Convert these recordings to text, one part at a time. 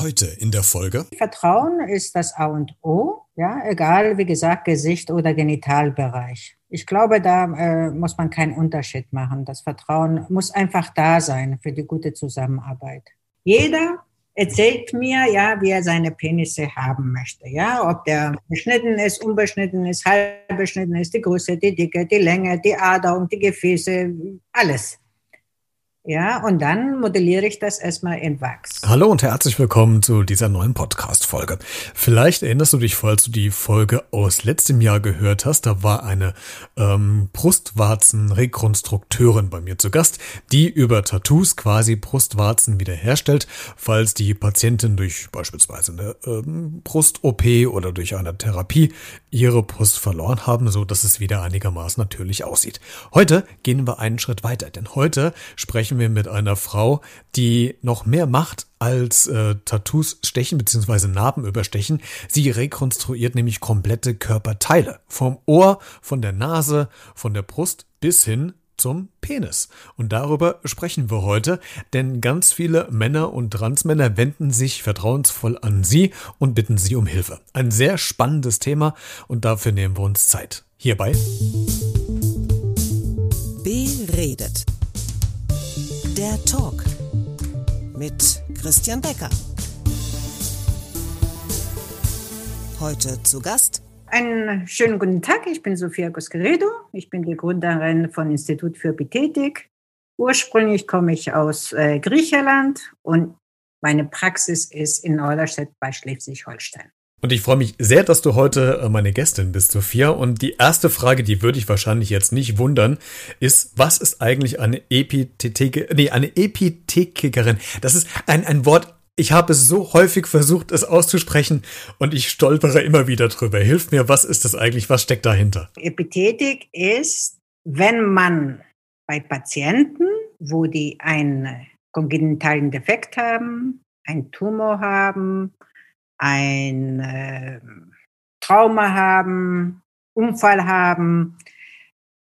Heute in der Folge. Vertrauen ist das A und O, ja, egal wie gesagt, Gesicht oder Genitalbereich. Ich glaube, da äh, muss man keinen Unterschied machen. Das Vertrauen muss einfach da sein für die gute Zusammenarbeit. Jeder erzählt mir, ja, wie er seine Penisse haben möchte, ja, ob der beschnitten ist, unbeschnitten ist, halb beschnitten ist, die Größe, die Dicke, die Länge, die Ader und die Gefäße, alles. Ja, und dann modelliere ich das erstmal in Wachs. Hallo und herzlich willkommen zu dieser neuen Podcast-Folge. Vielleicht erinnerst du dich, falls du die Folge aus letztem Jahr gehört hast, da war eine ähm, Brustwarzen-Rekonstrukteurin bei mir zu Gast, die über Tattoos quasi Brustwarzen wiederherstellt, falls die Patientin durch beispielsweise eine ähm, Brust-OP oder durch eine Therapie ihre Brust verloren haben, so dass es wieder einigermaßen natürlich aussieht. Heute gehen wir einen Schritt weiter, denn heute sprechen sprechen wir mit einer Frau, die noch mehr macht als äh, Tattoos stechen bzw. Narben überstechen. Sie rekonstruiert nämlich komplette Körperteile. Vom Ohr, von der Nase, von der Brust bis hin zum Penis. Und darüber sprechen wir heute, denn ganz viele Männer und Transmänner wenden sich vertrauensvoll an Sie und bitten Sie um Hilfe. Ein sehr spannendes Thema und dafür nehmen wir uns Zeit. Hierbei Beredet der Talk mit Christian Becker. Heute zu Gast. Einen schönen guten Tag, ich bin Sofia Gosqueredo. Ich bin die Gründerin von Institut für Epithetik. Ursprünglich komme ich aus äh, Griechenland und meine Praxis ist in Norderstedt bei Schleswig-Holstein. Und ich freue mich sehr, dass du heute äh, meine Gästin bist, Sophia. Und die erste Frage, die würde ich wahrscheinlich jetzt nicht wundern, ist, was ist eigentlich eine Epitheke, nee, eine Epithekikerin? Das ist ein, ein Wort, ich habe es so häufig versucht, es auszusprechen und ich stolpere immer wieder drüber. Hilf mir, was ist das eigentlich? Was steckt dahinter? Epithetik ist, wenn man bei Patienten, wo die einen kongenitalen Defekt haben, einen Tumor haben, ein äh, Trauma haben, Unfall haben.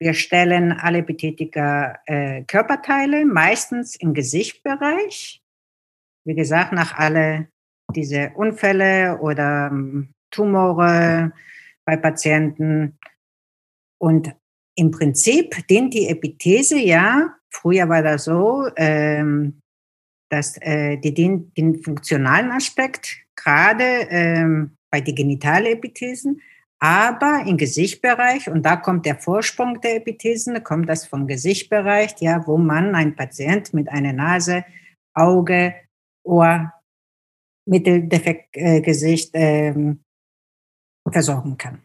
Wir stellen alle Betätiger äh, Körperteile, meistens im Gesichtbereich. Wie gesagt, nach alle diese Unfälle oder ähm, Tumore bei Patienten. Und im Prinzip dient die Epithese ja, früher war das so, ähm, dass äh, die dient den funktionalen Aspekt gerade ähm, bei den Genitalepithesen, aber im Gesichtbereich, und da kommt der Vorsprung der Epithesen, kommt das vom Gesichtbereich, ja, wo man einen Patient mit einer Nase, Auge, Ohr, Mitteldefektgesicht äh, ähm, versorgen kann.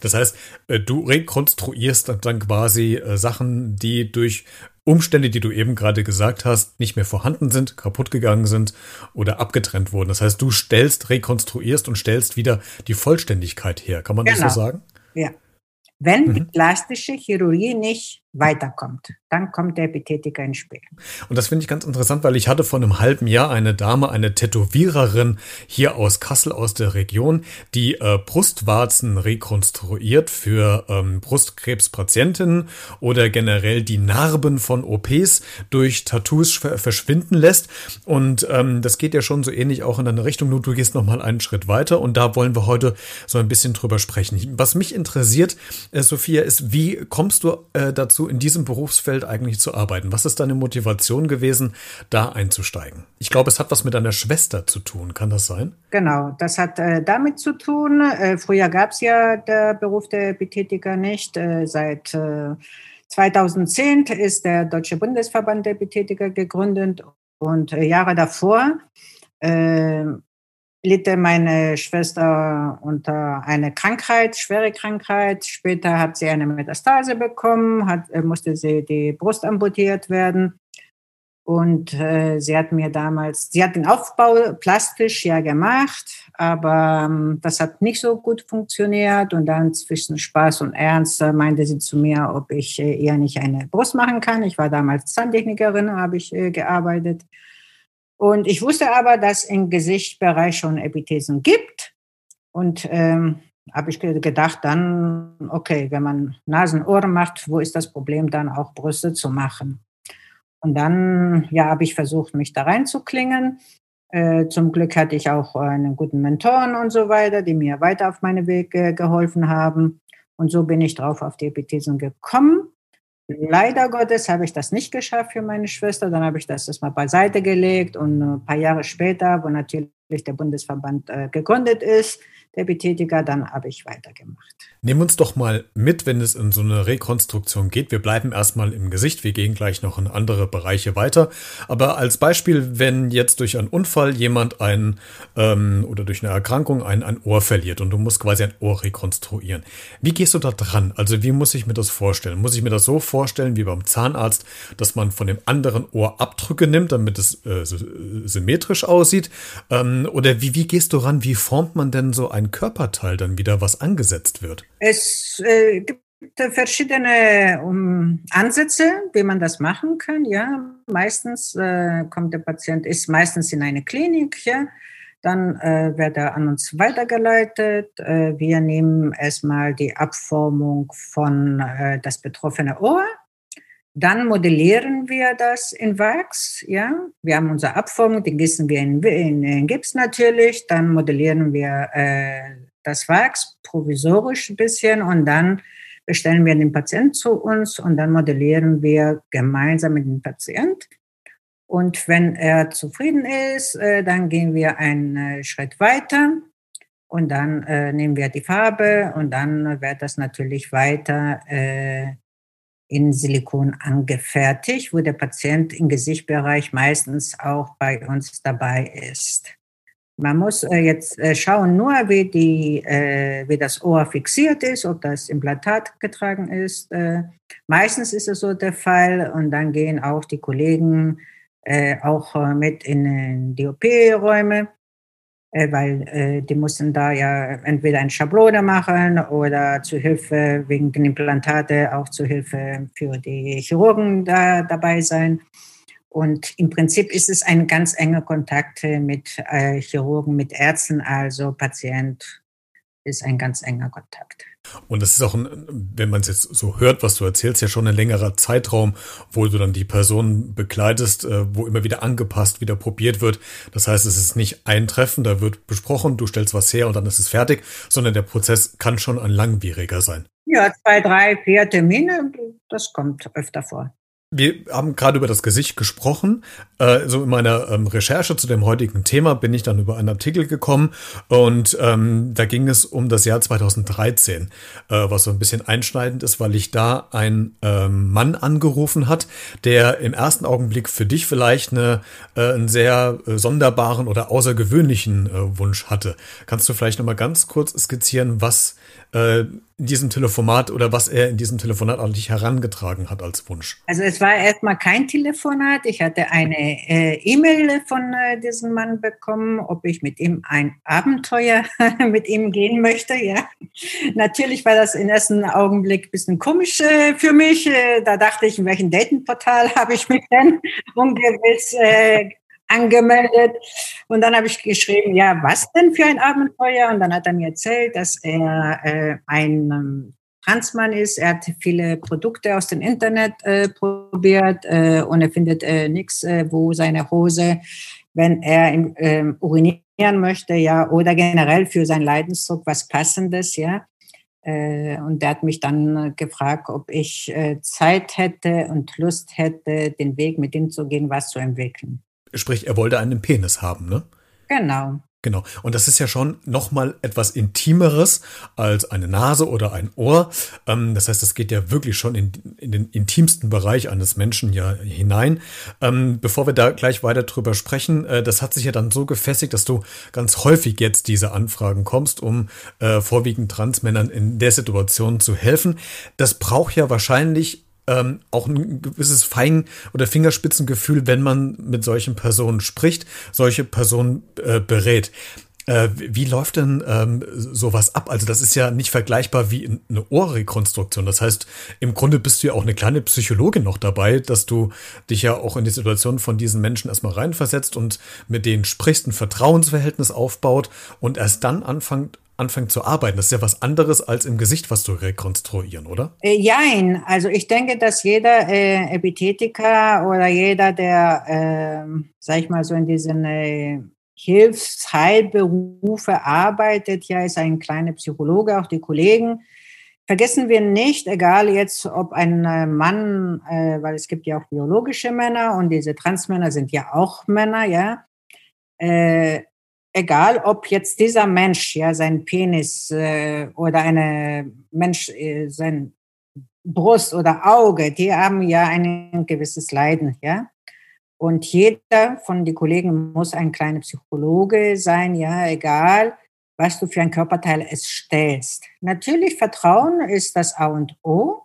Das heißt, äh, du rekonstruierst dann quasi äh, Sachen, die durch Umstände, die du eben gerade gesagt hast, nicht mehr vorhanden sind, kaputt gegangen sind oder abgetrennt wurden. Das heißt, du stellst, rekonstruierst und stellst wieder die Vollständigkeit her. Kann man genau. das so genau. sagen? Ja. Wenn mhm. die plastische Chirurgie nicht weiterkommt. Dann kommt der Epithetiker ins Spiel. Und das finde ich ganz interessant, weil ich hatte vor einem halben Jahr eine Dame, eine Tätowiererin hier aus Kassel aus der Region, die äh, Brustwarzen rekonstruiert für ähm, Brustkrebspatientinnen oder generell die Narben von OPs durch Tattoos verschwinden lässt. Und ähm, das geht ja schon so ähnlich auch in eine Richtung, nur du gehst noch mal einen Schritt weiter und da wollen wir heute so ein bisschen drüber sprechen. Was mich interessiert, äh, Sophia, ist, wie kommst du äh, dazu, in diesem Berufsfeld eigentlich zu arbeiten? Was ist deine Motivation gewesen, da einzusteigen? Ich glaube, es hat was mit deiner Schwester zu tun. Kann das sein? Genau, das hat äh, damit zu tun. Äh, früher gab es ja der Beruf der Epithetiker nicht. Äh, seit 2010 äh, ist der Deutsche Bundesverband der Epithetiker gegründet und äh, Jahre davor äh, litt meine Schwester unter einer Krankheit, schwere Krankheit. Später hat sie eine Metastase bekommen, hat, äh, musste sie die Brust amputiert werden. Und äh, sie hat mir damals, sie hat den Aufbau plastisch ja gemacht, aber ähm, das hat nicht so gut funktioniert. Und dann zwischen Spaß und Ernst äh, meinte sie zu mir, ob ich äh, ihr nicht eine Brust machen kann. Ich war damals Zahntechnikerin, habe ich äh, gearbeitet. Und ich wusste aber, dass im Gesichtsbereich schon Epithesen gibt. Und ähm, habe ich gedacht, dann, okay, wenn man Nasenohren macht, wo ist das Problem, dann auch Brüste zu machen? Und dann, ja, habe ich versucht, mich da reinzuklingen. Äh, zum Glück hatte ich auch einen guten Mentoren und so weiter, die mir weiter auf meinem Weg äh, geholfen haben. Und so bin ich drauf auf die Epithesen gekommen. Leider Gottes habe ich das nicht geschafft für meine Schwester. Dann habe ich das erstmal beiseite gelegt und ein paar Jahre später, wo natürlich der Bundesverband äh, gegründet ist, der dann habe ich weitergemacht. Nehmen uns doch mal mit, wenn es in so eine Rekonstruktion geht. Wir bleiben erstmal im Gesicht, wir gehen gleich noch in andere Bereiche weiter. Aber als Beispiel, wenn jetzt durch einen Unfall jemand ein ähm, oder durch eine Erkrankung ein, ein Ohr verliert und du musst quasi ein Ohr rekonstruieren. Wie gehst du da dran? Also wie muss ich mir das vorstellen? Muss ich mir das so vorstellen wie beim Zahnarzt, dass man von dem anderen Ohr Abdrücke nimmt, damit es äh, symmetrisch aussieht? Ähm, oder wie, wie gehst du ran? Wie formt man denn so ein Körperteil dann wieder, was angesetzt wird? Es äh, gibt verschiedene um, Ansätze, wie man das machen kann. Ja, meistens äh, kommt der Patient, ist meistens in eine Klinik, ja. Dann äh, wird er an uns weitergeleitet. Äh, wir nehmen erstmal die Abformung von äh, das betroffene Ohr. Dann modellieren wir das in Wachs. Ja, wir haben unsere Abformung, die gießen wir in, in, in Gips natürlich. Dann modellieren wir äh, das Wachs provisorisch ein bisschen und dann bestellen wir den Patienten zu uns und dann modellieren wir gemeinsam mit dem Patient. Und wenn er zufrieden ist, äh, dann gehen wir einen äh, Schritt weiter und dann äh, nehmen wir die Farbe und dann wird das natürlich weiter in Silikon angefertigt, wo der Patient im Gesichtbereich meistens auch bei uns dabei ist. Man muss äh, jetzt äh, schauen, nur wie, die, äh, wie das Ohr fixiert ist, ob das Implantat getragen ist. Meistens ist es so der Fall und dann gehen auch die Kollegen auch mit in die OP-Räume, weil die mussten da ja entweder eine Schablone machen oder zu Hilfe wegen den Implantate auch zu Hilfe für die Chirurgen da dabei sein. Und im Prinzip ist es ein ganz enger Kontakt mit äh, Chirurgen, mit Ärzten, also Patient ist ein ganz enger Kontakt. Und das ist auch, ein, wenn man es jetzt so hört, was du erzählst, ja schon ein längerer Zeitraum, wo du dann die Person begleitest, äh, wo immer wieder angepasst, wieder probiert wird. Das heißt, es ist nicht ein Treffen, da wird besprochen, du stellst was her und dann ist es fertig, sondern der Prozess kann schon ein langwieriger sein. Ja, zwei, drei, vier Termine, das kommt öfter vor. Wir haben gerade über das Gesicht gesprochen. Äh, so in meiner ähm, Recherche zu dem heutigen Thema bin ich dann über einen Artikel gekommen und ähm, da ging es um das Jahr 2013, äh, was so ein bisschen einschneidend ist, weil ich da ein ähm, Mann angerufen hat, der im ersten Augenblick für dich vielleicht eine, äh, einen sehr äh, sonderbaren oder außergewöhnlichen äh, Wunsch hatte. Kannst du vielleicht noch mal ganz kurz skizzieren, was äh, in diesem Telefonat oder was er in diesem Telefonat an dich herangetragen hat als Wunsch? Also es war erstmal kein Telefonat. Ich hatte eine äh, E-Mail von äh, diesem Mann bekommen, ob ich mit ihm ein Abenteuer mit ihm gehen möchte. Ja, natürlich war das im ersten Augenblick ein bisschen komisch äh, für mich. Äh, da dachte ich, in welchem Datingportal habe ich mich denn ungewiss äh, angemeldet. Und dann habe ich geschrieben, ja, was denn für ein Abenteuer? Und dann hat er mir erzählt, dass er äh, ein ähm, Transmann ist. Er hat viele Produkte aus dem Internet äh, probiert äh, und er findet äh, nichts, äh, wo seine Hose, wenn er im, ähm, urinieren möchte, ja, oder generell für seinen Leidensdruck was Passendes, ja. Äh, und der hat mich dann gefragt, ob ich Zeit hätte und Lust hätte, den Weg mit ihm zu gehen, was zu entwickeln. Sprich, er wollte einen Penis haben, ne? Genau. Genau. Und das ist ja schon nochmal etwas Intimeres als eine Nase oder ein Ohr. Ähm, das heißt, das geht ja wirklich schon in, in, den intimsten Bereich eines Menschen ja hinein. Ähm, bevor wir da gleich weiter drüber sprechen, äh, das hat sich ja dann so gefestigt, dass du ganz häufig jetzt diese Anfragen kommst, um äh, vorwiegend Transmännern in der Situation zu helfen. Das braucht ja wahrscheinlich ähm, auch ein gewisses Fein- oder Fingerspitzengefühl, wenn man mit solchen Personen spricht, solche Personen äh, berät. Äh, wie läuft denn ähm, sowas ab? Also das ist ja nicht vergleichbar wie eine Ohrrekonstruktion. Das heißt, im Grunde bist du ja auch eine kleine Psychologin noch dabei, dass du dich ja auch in die Situation von diesen Menschen erstmal reinversetzt und mit denen sprichst, ein Vertrauensverhältnis aufbaut und erst dann anfängt, anfängt zu arbeiten. Das ist ja was anderes als im Gesicht, was du rekonstruieren, oder? Äh. Also ich denke, dass jeder äh, Epithetiker oder jeder, der, äh, sag ich mal so in diesen äh, Hilfsheilberufe arbeitet, ja, ist ein kleiner Psychologe, auch die Kollegen. Vergessen wir nicht, egal jetzt, ob ein äh, Mann, äh, weil es gibt ja auch biologische Männer und diese Transmänner sind ja auch Männer, ja. Äh, egal, ob jetzt dieser Mensch, ja, sein Penis äh, oder eine Mensch, äh, sein Brust oder Auge, die haben ja ein gewisses Leiden, ja. Und jeder von den Kollegen muss ein kleiner Psychologe sein, ja, egal, was du für ein Körperteil es stellst. Natürlich Vertrauen ist das A und O.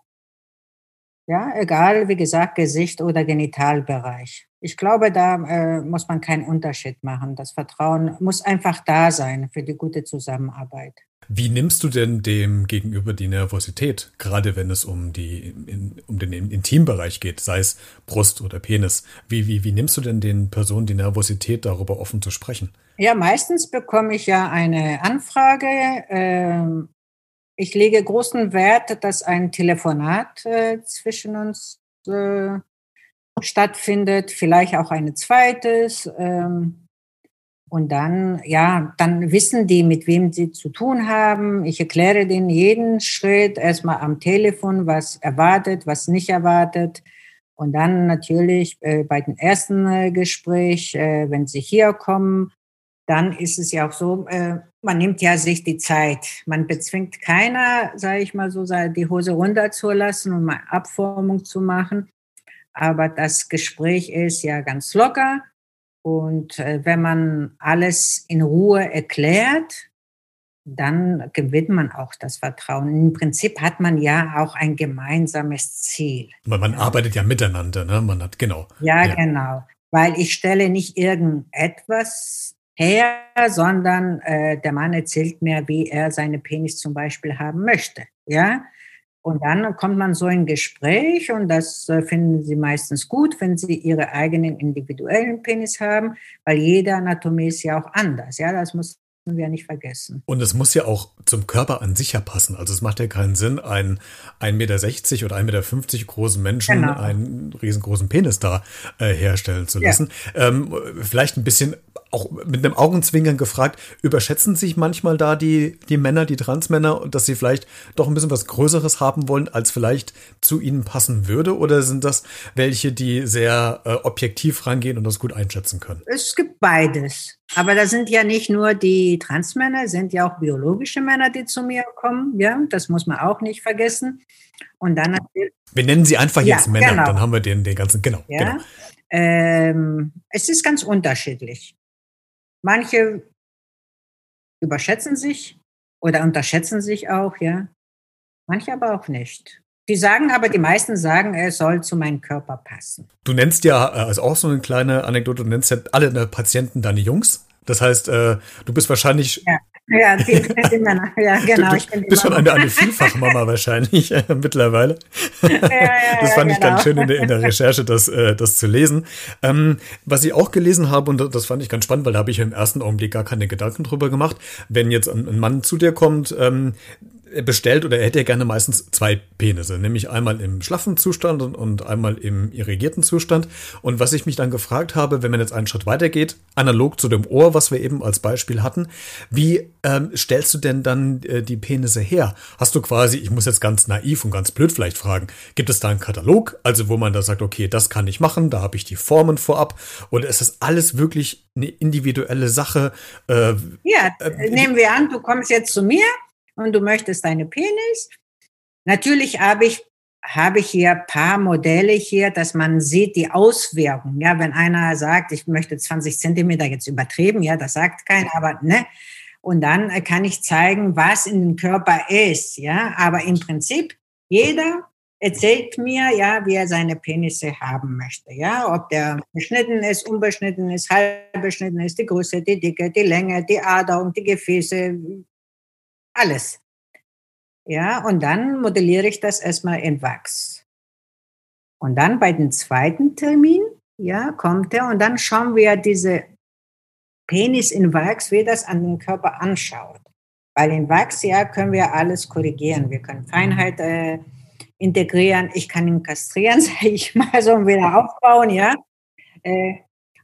Ja, egal, wie gesagt, Gesicht oder Genitalbereich. Ich glaube, da äh, muss man keinen Unterschied machen. Das Vertrauen muss einfach da sein für die gute Zusammenarbeit. Wie nimmst du denn dem gegenüber die Nervosität, gerade wenn es um, die, in, um den Intimbereich geht, sei es Brust oder Penis? Wie, wie, wie nimmst du denn den Personen die Nervosität, darüber offen zu sprechen? Ja, meistens bekomme ich ja eine Anfrage. Ähm, ich lege großen Wert, dass ein Telefonat äh, zwischen uns äh, stattfindet, vielleicht auch ein zweites. Ähm, und dann, ja, dann wissen die, mit wem sie zu tun haben. Ich erkläre denen jeden Schritt erstmal am Telefon, was erwartet, was nicht erwartet. Und dann natürlich äh, bei dem ersten äh, Gespräch, äh, wenn sie hier kommen, dann ist es ja auch so, äh, man nimmt ja sich die Zeit. Man bezwingt keiner, sage ich mal so, die Hose runterzulassen und mal Abformung zu machen. Aber das Gespräch ist ja ganz locker und äh, wenn man alles in Ruhe erklärt, dann gewinnt man auch das Vertrauen. Im Prinzip hat man ja auch ein gemeinsames Ziel. Man, man arbeitet ja miteinander, ne? Man hat genau. Ja, ja, genau. Weil ich stelle nicht irgendetwas her, sondern äh, der Mann erzählt mir, wie er seine Penis zum Beispiel haben möchte. Ja, und dann kommt man so in Gespräch und das äh, finden sie meistens gut, wenn sie ihre eigenen individuellen Penis haben, weil jede Anatomie ist ja auch anders. Ja, das muss wir nicht vergessen. Und es muss ja auch zum Körper an sich ja passen. Also es macht ja keinen Sinn, einen 1,60 Meter oder 1,50 Meter großen Menschen genau. einen riesengroßen Penis da äh, herstellen zu lassen. Ja. Ähm, vielleicht ein bisschen auch mit einem Augenzwinkern gefragt, überschätzen sich manchmal da die, die Männer, die Transmänner, dass sie vielleicht doch ein bisschen was Größeres haben wollen, als vielleicht zu ihnen passen würde? Oder sind das welche, die sehr äh, objektiv rangehen und das gut einschätzen können? Es gibt beides. Aber da sind ja nicht nur die Transmänner, sind ja auch biologische Männer, die zu mir kommen. Ja, das muss man auch nicht vergessen. Und dann. Wir nennen sie einfach jetzt ja, Männer, genau. dann haben wir den, den ganzen, genau. Ja. genau. Ähm, es ist ganz unterschiedlich. Manche überschätzen sich oder unterschätzen sich auch, ja. Manche aber auch nicht. Die sagen aber, die meisten sagen, er soll zu meinem Körper passen. Du nennst ja, also auch so eine kleine Anekdote, du nennst ja alle Patienten deine Jungs. Das heißt, äh, du bist wahrscheinlich. Ja, ja, die Männer. Ja, genau. Du, du bist schon eine, eine Vielfachmama wahrscheinlich äh, mittlerweile. Ja, ja, das fand ja, ich genau. ganz schön in der, in der Recherche, das, äh, das zu lesen. Ähm, was ich auch gelesen habe, und das fand ich ganz spannend, weil da habe ich im ersten Augenblick gar keine Gedanken drüber gemacht, wenn jetzt ein, ein Mann zu dir kommt, ähm, bestellt oder er hätte ja gerne meistens zwei Penisse, nämlich einmal im schlaffen Zustand und, und einmal im irrigierten Zustand. Und was ich mich dann gefragt habe, wenn man jetzt einen Schritt weiter geht, analog zu dem Ohr, was wir eben als Beispiel hatten, wie ähm, stellst du denn dann äh, die Penisse her? Hast du quasi, ich muss jetzt ganz naiv und ganz blöd vielleicht fragen, gibt es da einen Katalog, also wo man da sagt, okay, das kann ich machen, da habe ich die Formen vorab, oder ist das alles wirklich eine individuelle Sache? Äh, ja, äh, nehmen wir an, du kommst jetzt zu mir und du möchtest deine Penis. Natürlich habe ich habe ich hier paar Modelle hier, dass man sieht die Auswirkungen. Ja, wenn einer sagt, ich möchte 20 Zentimeter jetzt übertrieben, ja, das sagt keiner, aber ne. Und dann kann ich zeigen, was in dem Körper ist, ja. Aber im Prinzip jeder erzählt mir, ja, wie er seine Penisse haben möchte, ja, ob der beschnitten ist, unbeschnitten ist, halb beschnitten ist, die Größe, die Dicke, die Länge, die Aderung, die Gefäße, alles. Ja, und dann modelliere ich das erstmal in Wachs. Und dann bei dem zweiten Termin, ja, kommt er und dann schauen wir diese Penis in Wachs, wie das an den Körper anschaut. Weil in Wachs, ja, können wir alles korrigieren. Wir können Feinheit äh, integrieren. Ich kann ihn kastrieren, sage ich mal, so und wieder aufbauen, ja. Äh,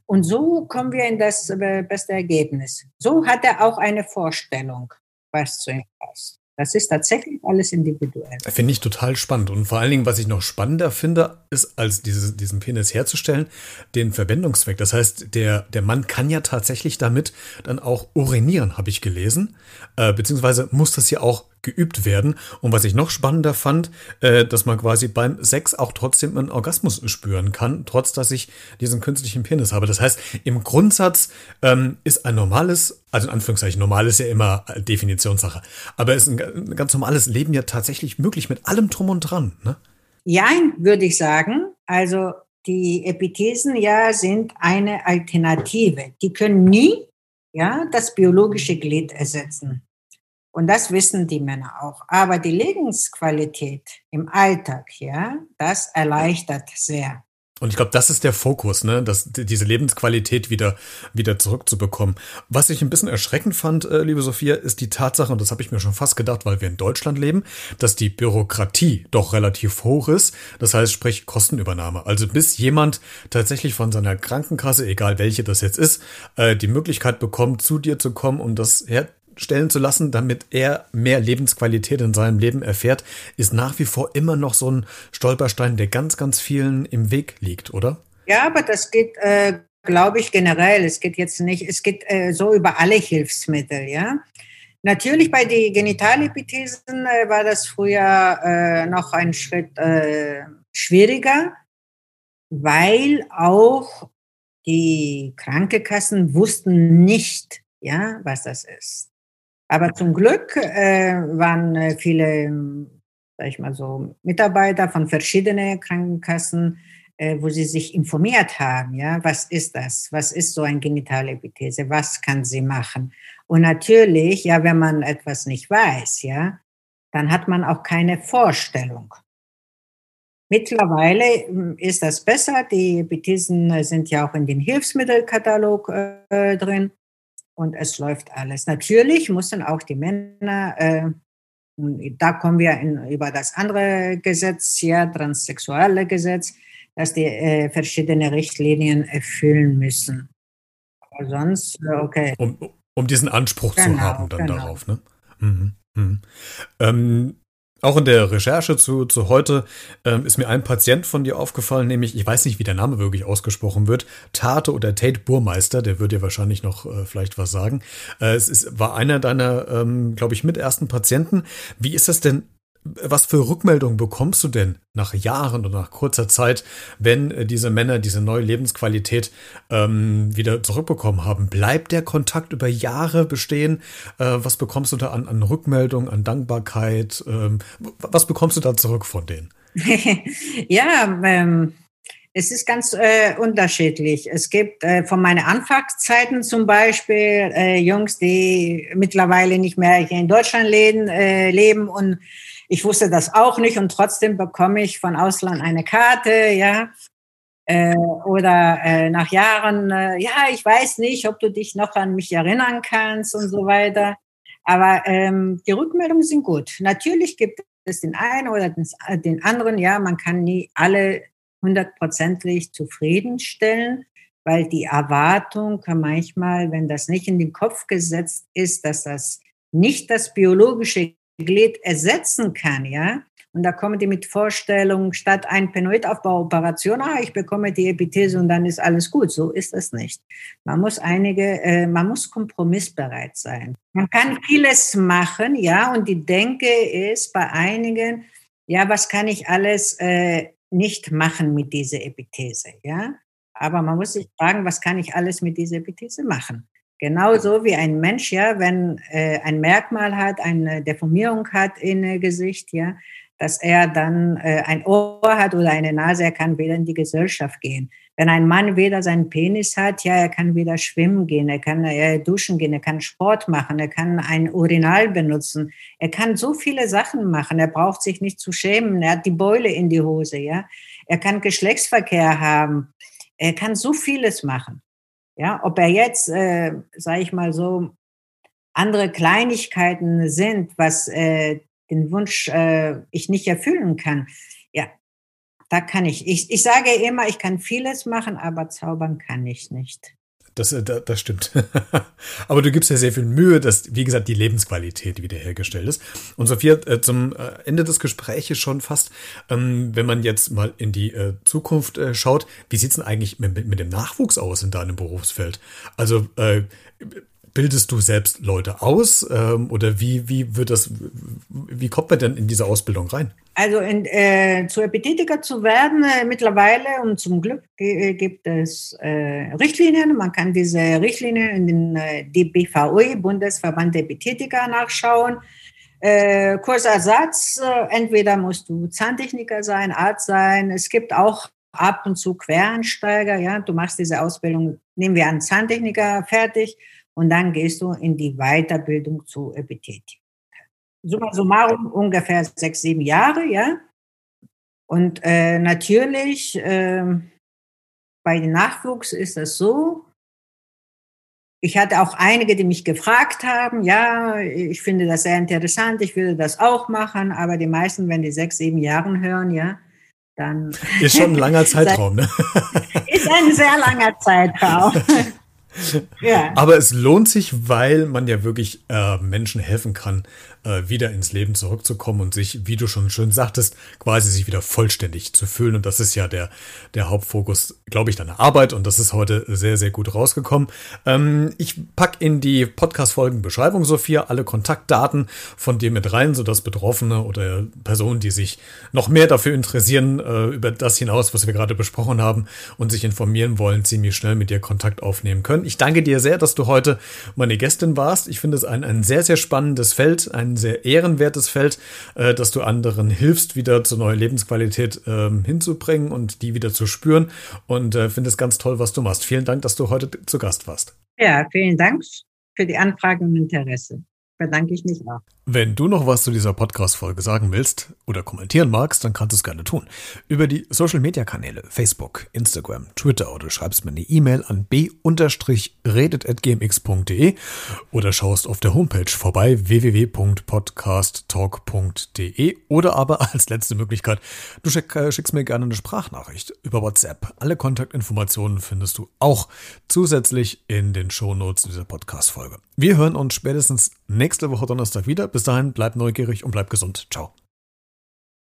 Und so kommen wir in das äh, beste Ergebnis. So hat er auch eine Vorstellung, was zu ihm passt. Das ist tatsächlich alles individuell. Finde ich total spannend. Und vor allen Dingen, was ich noch spannender finde, ist, als diese, diesen Penis herzustellen, den Verwendungszweck. Das heißt, der, der Mann kann ja tatsächlich damit dann auch urinieren, habe ich gelesen. Äh, beziehungsweise muss das ja auch geübt werden. Und was ich noch spannender fand, äh, dass man quasi beim Sex auch trotzdem einen Orgasmus spüren kann, trotz dass ich diesen künstlichen Penis habe. Das heißt, im Grundsatz ähm, ist ein normales, also in Anführungszeichen, normal ist ja immer Definitionssache, aber ist ein, ein ganz normales Leben ja tatsächlich möglich mit allem drum und dran. Ne? Ja, würde ich sagen. Also die Epithesen ja sind eine Alternative. Die können nie ja, das biologische Glied ersetzen. Und das wissen die Männer auch. Aber die Lebensqualität im Alltag, ja, das erleichtert sehr. Und ich glaube, das ist der Fokus, ne, dass diese Lebensqualität wieder wieder zurückzubekommen. Was ich ein bisschen erschreckend fand, äh, liebe Sophia, ist die Tatsache, und das habe ich mir schon fast gedacht, weil wir in Deutschland leben, dass die Bürokratie doch relativ hoch ist. Das heißt, sprich Kostenübernahme. Also bis jemand tatsächlich von seiner Krankenkasse, egal welche das jetzt ist, äh, die Möglichkeit bekommt, zu dir zu kommen, um das her stellen zu lassen, damit er mehr Lebensqualität in seinem Leben erfährt, ist nach wie vor immer noch so ein Stolperstein, der ganz, ganz vielen im Weg liegt, oder? Ja, aber das geht, äh, glaube ich, generell. Es geht jetzt nicht, es geht äh, so über alle Hilfsmittel, ja. Natürlich bei den Genitalepithesen äh, war das früher äh, noch ein Schritt äh, schwieriger, weil auch die Krankenkassen wussten nicht, ja, was das ist. Aber zum Glück äh, waren äh, viele, sag ich mal so, Mitarbeiter von verschiedenen Krankenkassen, äh, wo sie sich informiert haben, ja, was ist das? Was ist so ein Genitalepithese? Was kann sie machen? Und natürlich, ja, wenn man etwas nicht weiß, ja, dann hat man auch keine Vorstellung. Mittlerweile hm, ist das besser. Die Epithesen sind ja auch in den Hilfsmittelkatalog äh, drin und es läuft alles. Natürlich müssen auch die Männer, äh, da kommen wir in, über das andere Gesetz, ja, transsexuelle Gesetz, dass die äh, verschiedene Richtlinien erfüllen müssen. Aber sonst, äh, okay. Um, um diesen Anspruch genau, zu haben dann genau. darauf, ne? Mhm. Mhm. Ähm, auch in der Recherche zu, zu heute ähm, ist mir ein Patient von dir aufgefallen, nämlich, ich weiß nicht, wie der Name wirklich ausgesprochen wird, Tate oder Tate Burmeister, der wird dir wahrscheinlich noch äh, vielleicht was sagen. Äh, es ist, war einer deiner, ähm, glaube ich, mit ersten Patienten. Wie ist das denn was für Rückmeldungen bekommst du denn nach Jahren oder nach kurzer Zeit, wenn äh, diese Männer diese neue Lebensqualität ähm, wieder zurückbekommen haben? Bleibt der Kontakt über Jahre bestehen? Äh, was bekommst du da an, an Rückmeldungen, an Dankbarkeit? Ähm, was bekommst du da zurück von denen? ja, ähm, es ist ganz äh, unterschiedlich. Es gibt äh, von meinen Anfangszeiten zum Beispiel äh, Jungs, die mittlerweile nicht mehr hier in Deutschland leben, äh, leben und ich wusste das auch nicht und trotzdem bekomme ich von Ausland eine Karte, ja. Äh, oder äh, nach Jahren, äh, ja, ich weiß nicht, ob du dich noch an mich erinnern kannst und so weiter. Aber ähm, die Rückmeldungen sind gut. Natürlich gibt es den einen oder den anderen, ja, man kann nie alle hundertprozentig zufriedenstellen, weil die Erwartung manchmal, wenn das nicht in den Kopf gesetzt ist, dass das nicht das biologische Glied ersetzen kann, ja. Und da kommen die mit Vorstellungen, statt ein Penoidaufbauoperation, ah, ich bekomme die Epithese und dann ist alles gut. So ist es nicht. Man muss einige, äh, man muss kompromissbereit sein. Man kann vieles machen, ja, und die Denke ist bei einigen, ja, was kann ich alles äh, nicht machen mit dieser Epithese, ja? Aber man muss sich fragen, was kann ich alles mit dieser Epithese machen? Genauso wie ein Mensch, ja, wenn äh, ein Merkmal hat, eine Deformierung hat in äh, Gesicht, ja, dass er dann äh, ein Ohr hat oder eine Nase, er kann wieder in die Gesellschaft gehen. Wenn ein Mann weder seinen Penis hat, ja, er kann wieder schwimmen gehen, er kann äh, duschen gehen, er kann Sport machen, er kann ein Urinal benutzen, er kann so viele Sachen machen, er braucht sich nicht zu schämen, er hat die Beule in die Hose, ja, er kann Geschlechtsverkehr haben, er kann so vieles machen. Ja, ob er jetzt, äh, sage ich mal so, andere Kleinigkeiten sind, was äh, den Wunsch äh, ich nicht erfüllen kann. Ja, da kann ich, ich, ich sage immer, ich kann vieles machen, aber zaubern kann ich nicht. Das, äh, das, stimmt. Aber du gibst ja sehr viel Mühe, dass, wie gesagt, die Lebensqualität wiederhergestellt ist. Und Sophia, äh, zum äh, Ende des Gespräches schon fast, ähm, wenn man jetzt mal in die Zukunft schaut, wie sieht es denn eigentlich mit, mit, dem Nachwuchs aus in deinem Berufsfeld? Also bildest du selbst Leute aus ähm, oder wie, wie wird das, wie kommt man denn in diese Ausbildung rein? Also in, äh, zu Epithetiker zu werden äh, mittlerweile und zum Glück äh, gibt es äh, Richtlinien. Man kann diese Richtlinien in den äh, DBVE, Bundesverband der Epithetiker, nachschauen. Äh, kurzer Satz, äh, entweder musst du Zahntechniker sein, Arzt sein. Es gibt auch ab und zu Quereinsteiger. Ja, du machst diese Ausbildung, nehmen wir an, Zahntechniker fertig und dann gehst du in die Weiterbildung zu Epithetik. Summa summarum ungefähr sechs, sieben Jahre, ja. Und äh, natürlich äh, bei den Nachwuchs ist das so. Ich hatte auch einige, die mich gefragt haben, ja, ich finde das sehr interessant, ich würde das auch machen, aber die meisten, wenn die sechs, sieben Jahre hören, ja, dann. Ist schon ein langer Zeitraum, ne? Ist ein sehr langer Zeitraum. Aber es lohnt sich, weil man ja wirklich äh, Menschen helfen kann, äh, wieder ins Leben zurückzukommen und sich, wie du schon schön sagtest, quasi sich wieder vollständig zu fühlen. Und das ist ja der, der Hauptfokus, glaube ich, deiner Arbeit. Und das ist heute sehr, sehr gut rausgekommen. Ähm, ich pack in die Podcast-Folgen-Beschreibung, Sophia, alle Kontaktdaten von dir mit rein, sodass Betroffene oder Personen, die sich noch mehr dafür interessieren, äh, über das hinaus, was wir gerade besprochen haben und sich informieren wollen, ziemlich schnell mit dir Kontakt aufnehmen können. Ich danke dir sehr, dass du heute meine Gästin warst. Ich finde es ein, ein sehr, sehr spannendes Feld, ein sehr ehrenwertes Feld, äh, dass du anderen hilfst, wieder zur neuen Lebensqualität äh, hinzubringen und die wieder zu spüren. Und äh, finde es ganz toll, was du machst. Vielen Dank, dass du heute zu Gast warst. Ja, vielen Dank für die Anfrage und Interesse bedanke ich mich auch. Wenn du noch was zu dieser Podcast-Folge sagen willst oder kommentieren magst, dann kannst du es gerne tun. Über die Social-Media-Kanäle Facebook, Instagram, Twitter oder schreibst mir eine E-Mail an b-redet.gmx.de oder schaust auf der Homepage vorbei www.podcasttalk.de oder aber als letzte Möglichkeit, du äh, schickst mir gerne eine Sprachnachricht über WhatsApp. Alle Kontaktinformationen findest du auch zusätzlich in den Shownotes dieser Podcast-Folge. Wir hören uns spätestens nächste Woche Donnerstag wieder. Bis dahin, bleib neugierig und bleib gesund. Ciao.